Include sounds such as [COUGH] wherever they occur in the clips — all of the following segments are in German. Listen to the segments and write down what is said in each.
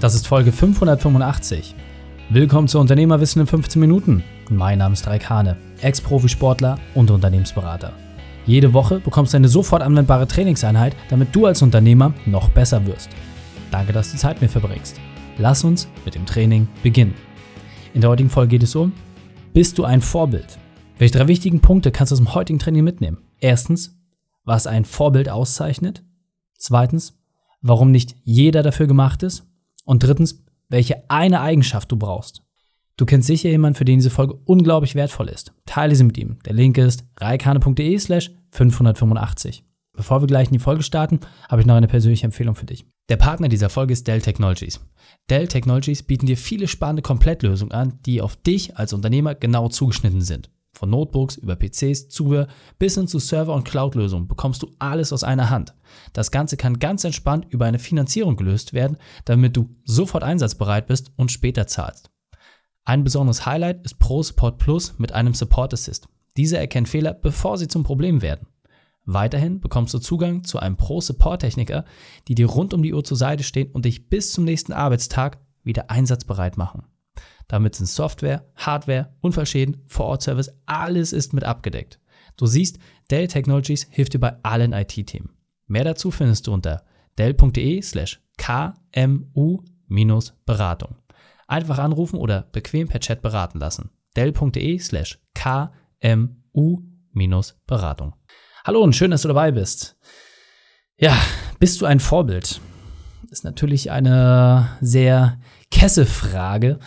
Das ist Folge 585. Willkommen zu Unternehmerwissen in 15 Minuten. Mein Name ist Raik Hane, Ex-Profisportler und Unternehmensberater. Jede Woche bekommst du eine sofort anwendbare Trainingseinheit, damit du als Unternehmer noch besser wirst. Danke, dass du Zeit mir verbringst. Lass uns mit dem Training beginnen. In der heutigen Folge geht es um, bist du ein Vorbild? Welche drei wichtigen Punkte kannst du aus dem heutigen Training mitnehmen? Erstens, was ein Vorbild auszeichnet. Zweitens, warum nicht jeder dafür gemacht ist. Und drittens, welche eine Eigenschaft du brauchst. Du kennst sicher jemanden, für den diese Folge unglaublich wertvoll ist. Teile sie mit ihm. Der Link ist reikane.de slash 585. Bevor wir gleich in die Folge starten, habe ich noch eine persönliche Empfehlung für dich. Der Partner dieser Folge ist Dell Technologies. Dell Technologies bieten dir viele spannende Komplettlösungen an, die auf dich als Unternehmer genau zugeschnitten sind. Von Notebooks über PCs, Zubehör bis hin zu Server- und Cloud-Lösungen bekommst du alles aus einer Hand. Das Ganze kann ganz entspannt über eine Finanzierung gelöst werden, damit du sofort einsatzbereit bist und später zahlst. Ein besonderes Highlight ist Pro Support Plus mit einem Support Assist. Diese erkennt Fehler, bevor sie zum Problem werden. Weiterhin bekommst du Zugang zu einem Pro-Support-Techniker, die dir rund um die Uhr zur Seite stehen und dich bis zum nächsten Arbeitstag wieder einsatzbereit machen. Damit sind Software, Hardware, Unfallschäden, Vor-Ort-Service, alles ist mit abgedeckt. Du siehst, Dell Technologies hilft dir bei allen IT-Themen. Mehr dazu findest du unter dell.de slash kmu-beratung. Einfach anrufen oder bequem per Chat beraten lassen. dell.de slash kmu-beratung. Hallo und schön, dass du dabei bist. Ja, bist du ein Vorbild? Ist natürlich eine sehr kesse Frage.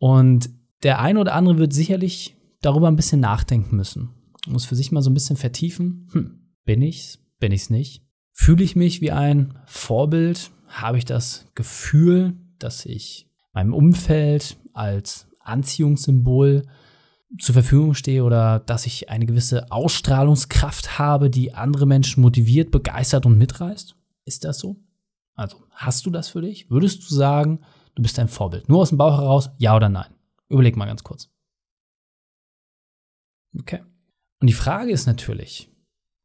Und der eine oder andere wird sicherlich darüber ein bisschen nachdenken müssen. Muss für sich mal so ein bisschen vertiefen. Hm, bin ich's? Bin ich's nicht? Fühle ich mich wie ein Vorbild? Habe ich das Gefühl, dass ich meinem Umfeld als Anziehungssymbol zur Verfügung stehe oder dass ich eine gewisse Ausstrahlungskraft habe, die andere Menschen motiviert, begeistert und mitreißt? Ist das so? Also, hast du das für dich? Würdest du sagen, du bist ein Vorbild. Nur aus dem Bauch heraus, ja oder nein. Überleg mal ganz kurz. Okay. Und die Frage ist natürlich,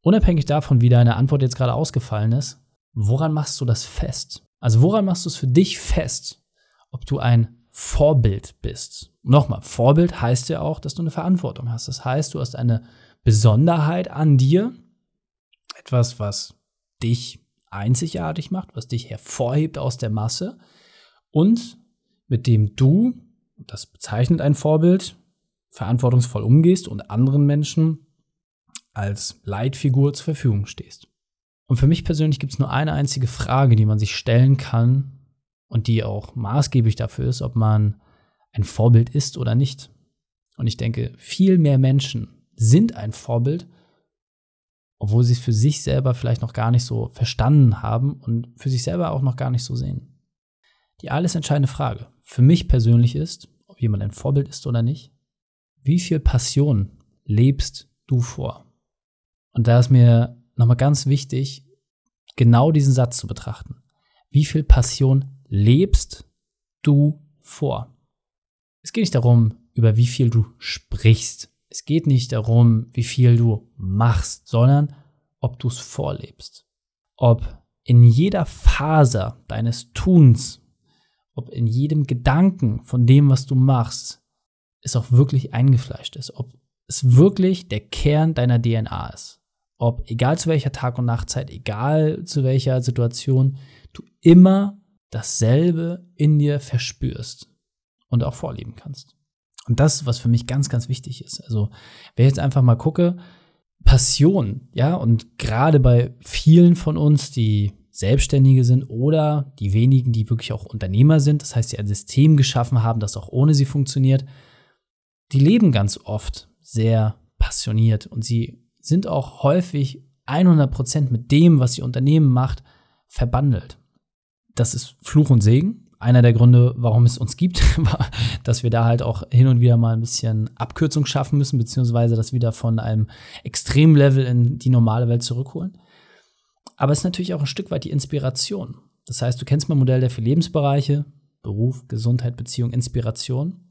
unabhängig davon, wie deine Antwort jetzt gerade ausgefallen ist, woran machst du das fest? Also woran machst du es für dich fest, ob du ein Vorbild bist? Nochmal, Vorbild heißt ja auch, dass du eine Verantwortung hast. Das heißt, du hast eine Besonderheit an dir, etwas, was dich einzigartig macht, was dich hervorhebt aus der Masse und mit dem du, das bezeichnet ein Vorbild, verantwortungsvoll umgehst und anderen Menschen als Leitfigur zur Verfügung stehst. Und für mich persönlich gibt es nur eine einzige Frage, die man sich stellen kann und die auch maßgeblich dafür ist, ob man ein Vorbild ist oder nicht. Und ich denke, viel mehr Menschen sind ein Vorbild, obwohl sie es für sich selber vielleicht noch gar nicht so verstanden haben und für sich selber auch noch gar nicht so sehen. Die alles entscheidende Frage für mich persönlich ist, ob jemand ein Vorbild ist oder nicht, wie viel Passion lebst du vor? Und da ist mir nochmal ganz wichtig, genau diesen Satz zu betrachten. Wie viel Passion lebst du vor? Es geht nicht darum, über wie viel du sprichst. Es geht nicht darum, wie viel du machst, sondern ob du es vorlebst. Ob in jeder Faser deines Tuns ob in jedem Gedanken von dem, was du machst, es auch wirklich eingefleischt ist, ob es wirklich der Kern deiner DNA ist. Ob, egal zu welcher Tag- und Nachtzeit, egal zu welcher Situation, du immer dasselbe in dir verspürst und auch vorleben kannst. Und das was für mich ganz, ganz wichtig ist. Also, wenn ich jetzt einfach mal gucke, Passion, ja, und gerade bei vielen von uns, die Selbstständige sind oder die wenigen, die wirklich auch Unternehmer sind, das heißt, die ein System geschaffen haben, das auch ohne sie funktioniert, die leben ganz oft sehr passioniert und sie sind auch häufig 100 Prozent mit dem, was ihr Unternehmen macht, verbandelt. Das ist Fluch und Segen. Einer der Gründe, warum es uns gibt, [LAUGHS] war, dass wir da halt auch hin und wieder mal ein bisschen Abkürzung schaffen müssen, beziehungsweise das wieder von einem Extremlevel in die normale Welt zurückholen. Aber es ist natürlich auch ein Stück weit die Inspiration. Das heißt, du kennst mein Modell der vier Lebensbereiche, Beruf, Gesundheit, Beziehung, Inspiration.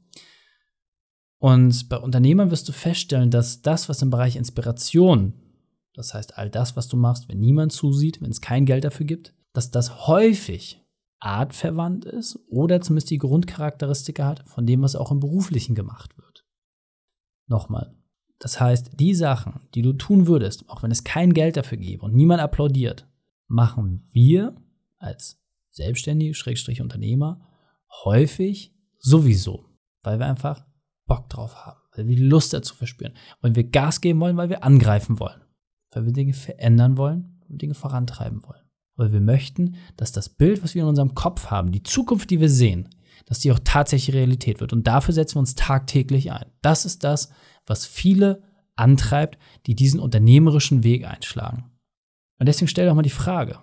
Und bei Unternehmern wirst du feststellen, dass das, was im Bereich Inspiration, das heißt all das, was du machst, wenn niemand zusieht, wenn es kein Geld dafür gibt, dass das häufig artverwandt ist oder zumindest die Grundcharakteristika hat von dem, was auch im Beruflichen gemacht wird. Nochmal. Das heißt, die Sachen, die du tun würdest, auch wenn es kein Geld dafür gäbe und niemand applaudiert, machen wir als Selbstständige, Schrägstrich Unternehmer, häufig sowieso, weil wir einfach Bock drauf haben, weil wir Lust dazu verspüren, weil wir Gas geben wollen, weil wir angreifen wollen, weil wir Dinge verändern wollen und Dinge vorantreiben wollen. Weil wir möchten, dass das Bild, was wir in unserem Kopf haben, die Zukunft, die wir sehen, dass die auch tatsächlich Realität wird. Und dafür setzen wir uns tagtäglich ein. Das ist das, was viele antreibt, die diesen unternehmerischen Weg einschlagen. Und deswegen stell doch mal die Frage,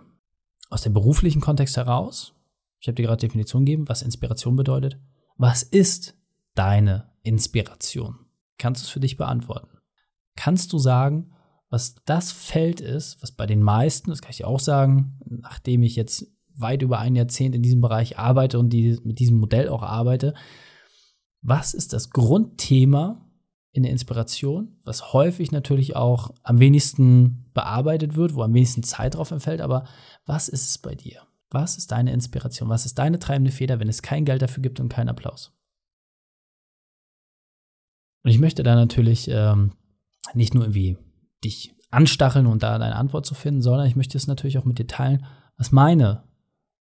aus dem beruflichen Kontext heraus, ich habe dir gerade Definition gegeben, was Inspiration bedeutet, was ist deine Inspiration? Kannst du es für dich beantworten? Kannst du sagen, was das Feld ist, was bei den meisten, das kann ich dir auch sagen, nachdem ich jetzt weit über ein Jahrzehnt in diesem Bereich arbeite und die, mit diesem Modell auch arbeite, was ist das Grundthema in der Inspiration, was häufig natürlich auch am wenigsten bearbeitet wird, wo am wenigsten Zeit drauf entfällt, aber was ist es bei dir? Was ist deine Inspiration? Was ist deine treibende Feder, wenn es kein Geld dafür gibt und keinen Applaus? Und ich möchte da natürlich ähm, nicht nur irgendwie dich anstacheln und da deine Antwort zu finden, sondern ich möchte es natürlich auch mit dir teilen, was meine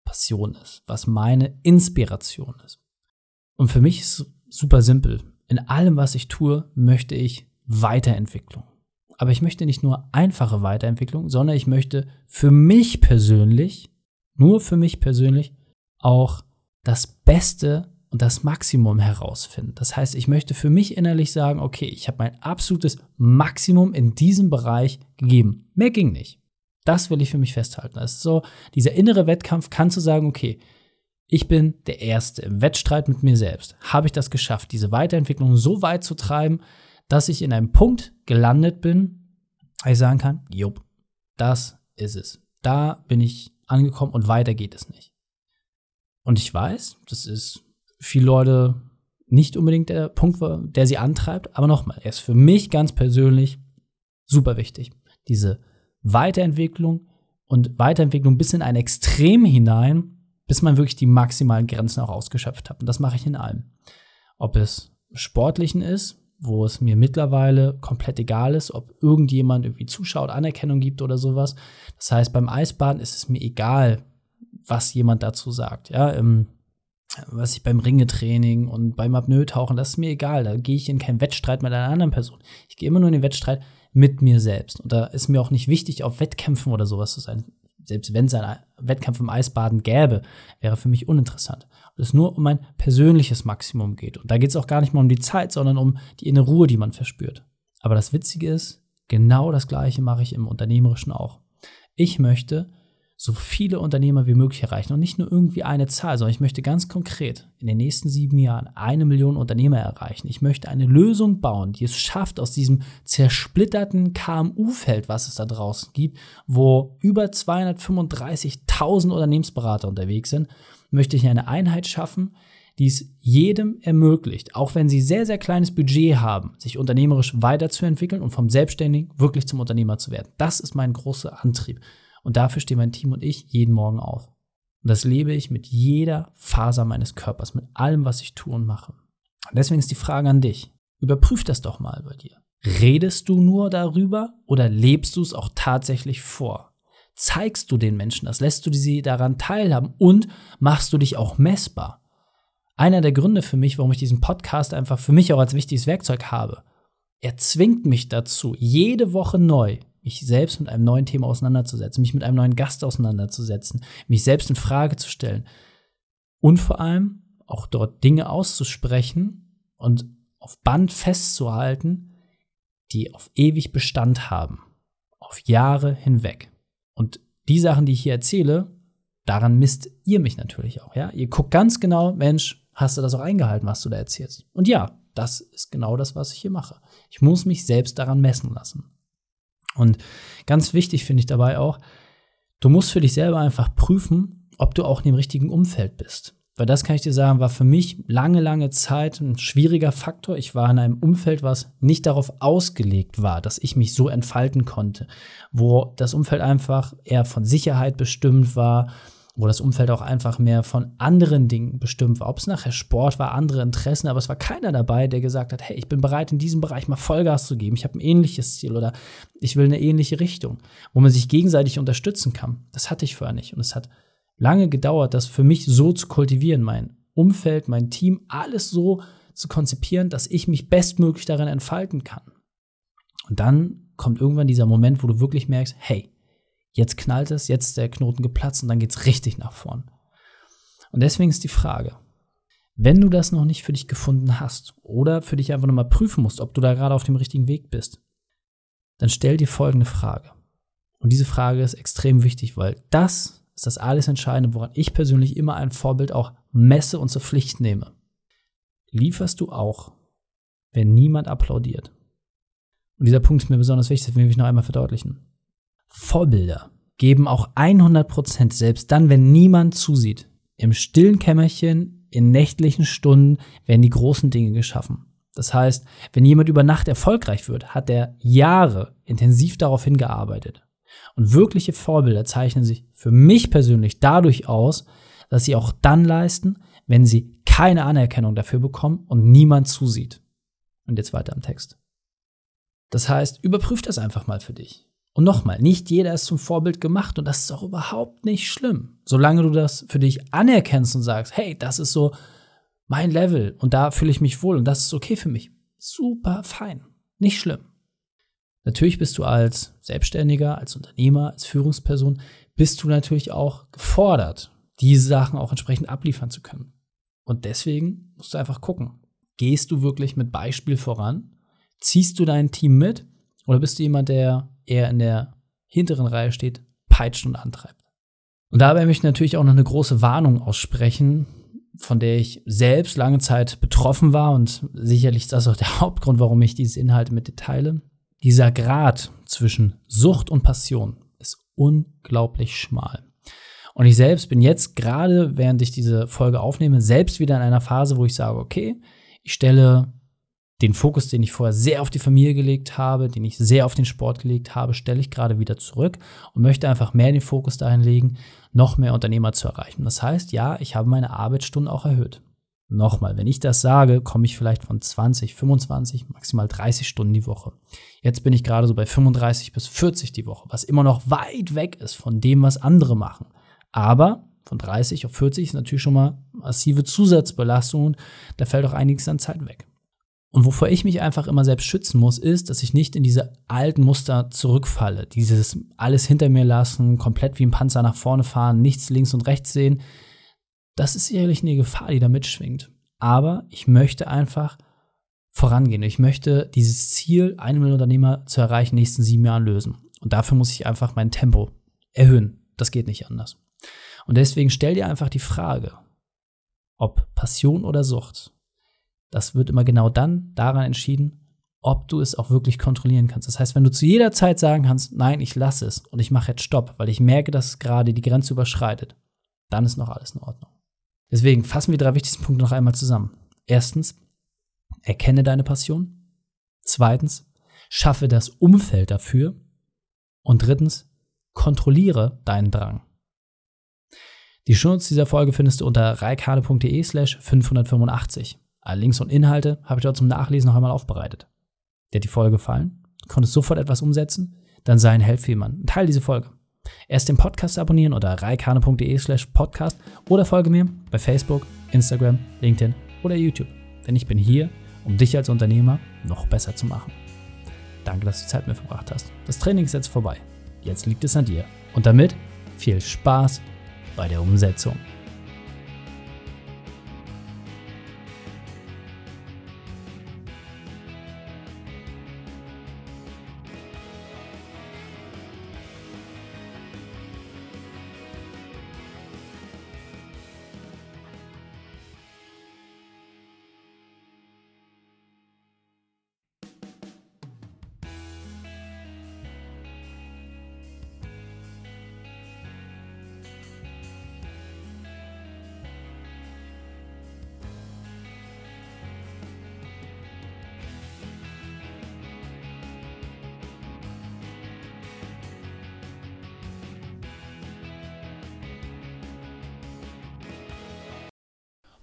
Passion ist, was meine Inspiration ist. Und für mich ist es super simpel. In allem, was ich tue, möchte ich Weiterentwicklung. Aber ich möchte nicht nur einfache Weiterentwicklung, sondern ich möchte für mich persönlich, nur für mich persönlich, auch das Beste und das Maximum herausfinden. Das heißt, ich möchte für mich innerlich sagen, okay, ich habe mein absolutes Maximum in diesem Bereich gegeben. Mehr ging nicht. Das will ich für mich festhalten. Das ist so, dieser innere Wettkampf kannst du sagen, okay, ich bin der Erste im Wettstreit mit mir selbst. Habe ich das geschafft, diese Weiterentwicklung so weit zu treiben, dass ich in einem Punkt gelandet bin, wo ich sagen kann, jupp, das ist es. Da bin ich angekommen und weiter geht es nicht. Und ich weiß, das ist viele Leute nicht unbedingt der Punkt, der sie antreibt. Aber nochmal, er ist für mich ganz persönlich super wichtig. Diese Weiterentwicklung und Weiterentwicklung bis in ein Extrem hinein, bis man wirklich die maximalen Grenzen auch ausgeschöpft hat. Und das mache ich in allem. Ob es Sportlichen ist, wo es mir mittlerweile komplett egal ist, ob irgendjemand irgendwie zuschaut, Anerkennung gibt oder sowas. Das heißt, beim Eisbaden ist es mir egal, was jemand dazu sagt. Ja, im was ich beim Ringetraining und beim Apnoe-Tauchen, das ist mir egal. Da gehe ich in keinen Wettstreit mit einer anderen Person. Ich gehe immer nur in den Wettstreit mit mir selbst. Und da ist mir auch nicht wichtig, auf Wettkämpfen oder sowas zu sein. Selbst wenn es einen Wettkampf im Eisbaden gäbe, wäre für mich uninteressant. Und es nur um mein persönliches Maximum geht. Und da geht es auch gar nicht mal um die Zeit, sondern um die innere Ruhe, die man verspürt. Aber das Witzige ist, genau das Gleiche mache ich im Unternehmerischen auch. Ich möchte, so viele Unternehmer wie möglich erreichen und nicht nur irgendwie eine Zahl, sondern ich möchte ganz konkret in den nächsten sieben Jahren eine Million Unternehmer erreichen. Ich möchte eine Lösung bauen, die es schafft, aus diesem zersplitterten KMU-Feld, was es da draußen gibt, wo über 235.000 Unternehmensberater unterwegs sind, möchte ich eine Einheit schaffen, die es jedem ermöglicht, auch wenn sie sehr, sehr kleines Budget haben, sich unternehmerisch weiterzuentwickeln und vom Selbstständigen wirklich zum Unternehmer zu werden. Das ist mein großer Antrieb. Und dafür stehen mein Team und ich jeden Morgen auf. Und das lebe ich mit jeder Faser meines Körpers, mit allem, was ich tue und mache. Und deswegen ist die Frage an dich. Überprüf das doch mal bei dir. Redest du nur darüber oder lebst du es auch tatsächlich vor? Zeigst du den Menschen das? Lässt du sie daran teilhaben? Und machst du dich auch messbar? Einer der Gründe für mich, warum ich diesen Podcast einfach für mich auch als wichtiges Werkzeug habe. Er zwingt mich dazu, jede Woche neu mich selbst mit einem neuen Thema auseinanderzusetzen, mich mit einem neuen Gast auseinanderzusetzen, mich selbst in Frage zu stellen und vor allem auch dort Dinge auszusprechen und auf Band festzuhalten, die auf ewig Bestand haben, auf Jahre hinweg. Und die Sachen, die ich hier erzähle, daran misst ihr mich natürlich auch, ja? Ihr guckt ganz genau, Mensch, hast du das auch eingehalten, was du da erzählst? Und ja, das ist genau das, was ich hier mache. Ich muss mich selbst daran messen lassen. Und ganz wichtig finde ich dabei auch, du musst für dich selber einfach prüfen, ob du auch in dem richtigen Umfeld bist. Weil das kann ich dir sagen, war für mich lange, lange Zeit ein schwieriger Faktor. Ich war in einem Umfeld, was nicht darauf ausgelegt war, dass ich mich so entfalten konnte, wo das Umfeld einfach eher von Sicherheit bestimmt war, wo das Umfeld auch einfach mehr von anderen Dingen bestimmt war. Ob es nachher Sport war, andere Interessen, aber es war keiner dabei, der gesagt hat, hey, ich bin bereit, in diesem Bereich mal Vollgas zu geben. Ich habe ein ähnliches Ziel oder ich will eine ähnliche Richtung, wo man sich gegenseitig unterstützen kann. Das hatte ich vorher nicht. Und es hat lange gedauert, das für mich so zu kultivieren, mein Umfeld, mein Team, alles so zu konzipieren, dass ich mich bestmöglich darin entfalten kann. Und dann kommt irgendwann dieser Moment, wo du wirklich merkst, hey, Jetzt knallt es, jetzt ist der Knoten geplatzt und dann geht es richtig nach vorn. Und deswegen ist die Frage, wenn du das noch nicht für dich gefunden hast oder für dich einfach nochmal prüfen musst, ob du da gerade auf dem richtigen Weg bist, dann stell dir folgende Frage. Und diese Frage ist extrem wichtig, weil das ist das alles Entscheidende, woran ich persönlich immer ein Vorbild auch messe und zur Pflicht nehme. Lieferst du auch, wenn niemand applaudiert? Und dieser Punkt ist mir besonders wichtig, das will ich noch einmal verdeutlichen. Vorbilder geben auch 100 Prozent, selbst dann, wenn niemand zusieht. Im stillen Kämmerchen, in nächtlichen Stunden werden die großen Dinge geschaffen. Das heißt, wenn jemand über Nacht erfolgreich wird, hat er Jahre intensiv darauf hingearbeitet. Und wirkliche Vorbilder zeichnen sich für mich persönlich dadurch aus, dass sie auch dann leisten, wenn sie keine Anerkennung dafür bekommen und niemand zusieht. Und jetzt weiter am Text. Das heißt, überprüf das einfach mal für dich. Und nochmal, nicht jeder ist zum Vorbild gemacht und das ist auch überhaupt nicht schlimm. Solange du das für dich anerkennst und sagst, hey, das ist so mein Level und da fühle ich mich wohl und das ist okay für mich. Super fein. Nicht schlimm. Natürlich bist du als Selbstständiger, als Unternehmer, als Führungsperson, bist du natürlich auch gefordert, diese Sachen auch entsprechend abliefern zu können. Und deswegen musst du einfach gucken, gehst du wirklich mit Beispiel voran? Ziehst du dein Team mit? Oder bist du jemand, der eher in der hinteren Reihe steht, peitscht und antreibt. Und dabei möchte ich natürlich auch noch eine große Warnung aussprechen, von der ich selbst lange Zeit betroffen war und sicherlich ist das auch der [LAUGHS] Hauptgrund, warum ich diese Inhalte mit dir teile. Dieser Grad zwischen Sucht und Passion ist unglaublich schmal. Und ich selbst bin jetzt gerade, während ich diese Folge aufnehme, selbst wieder in einer Phase, wo ich sage, okay, ich stelle den Fokus, den ich vorher sehr auf die Familie gelegt habe, den ich sehr auf den Sport gelegt habe, stelle ich gerade wieder zurück und möchte einfach mehr den Fokus dahin legen, noch mehr Unternehmer zu erreichen. Das heißt, ja, ich habe meine Arbeitsstunden auch erhöht. Nochmal, wenn ich das sage, komme ich vielleicht von 20, 25, maximal 30 Stunden die Woche. Jetzt bin ich gerade so bei 35 bis 40 die Woche, was immer noch weit weg ist von dem, was andere machen. Aber von 30 auf 40 ist natürlich schon mal massive Zusatzbelastung und da fällt auch einiges an Zeit weg. Und wovor ich mich einfach immer selbst schützen muss, ist, dass ich nicht in diese alten Muster zurückfalle. Dieses alles hinter mir lassen, komplett wie ein Panzer nach vorne fahren, nichts links und rechts sehen. Das ist sicherlich eine Gefahr, die da mitschwingt. Aber ich möchte einfach vorangehen. Ich möchte dieses Ziel, einen Million Unternehmer zu erreichen, in den nächsten sieben Jahren lösen. Und dafür muss ich einfach mein Tempo erhöhen. Das geht nicht anders. Und deswegen stell dir einfach die Frage, ob Passion oder Sucht das wird immer genau dann daran entschieden, ob du es auch wirklich kontrollieren kannst. Das heißt, wenn du zu jeder Zeit sagen kannst, nein, ich lasse es und ich mache jetzt Stopp, weil ich merke, dass es gerade die Grenze überschreitet, dann ist noch alles in Ordnung. Deswegen fassen wir drei wichtigsten Punkte noch einmal zusammen. Erstens, erkenne deine Passion. Zweitens, schaffe das Umfeld dafür. Und drittens, kontrolliere deinen Drang. Die Shownotes dieser Folge findest du unter reikane.de slash 585. Alle Links und Inhalte habe ich dort zum Nachlesen noch einmal aufbereitet. Dir hat die Folge gefallen? Du konntest sofort etwas umsetzen? Dann sei ein Held für jemanden. Teil diese Folge. Erst den Podcast abonnieren unter reikane.de slash podcast oder folge mir bei Facebook, Instagram, LinkedIn oder YouTube. Denn ich bin hier, um dich als Unternehmer noch besser zu machen. Danke, dass du Zeit mit verbracht hast. Das Training ist jetzt vorbei. Jetzt liegt es an dir. Und damit viel Spaß bei der Umsetzung.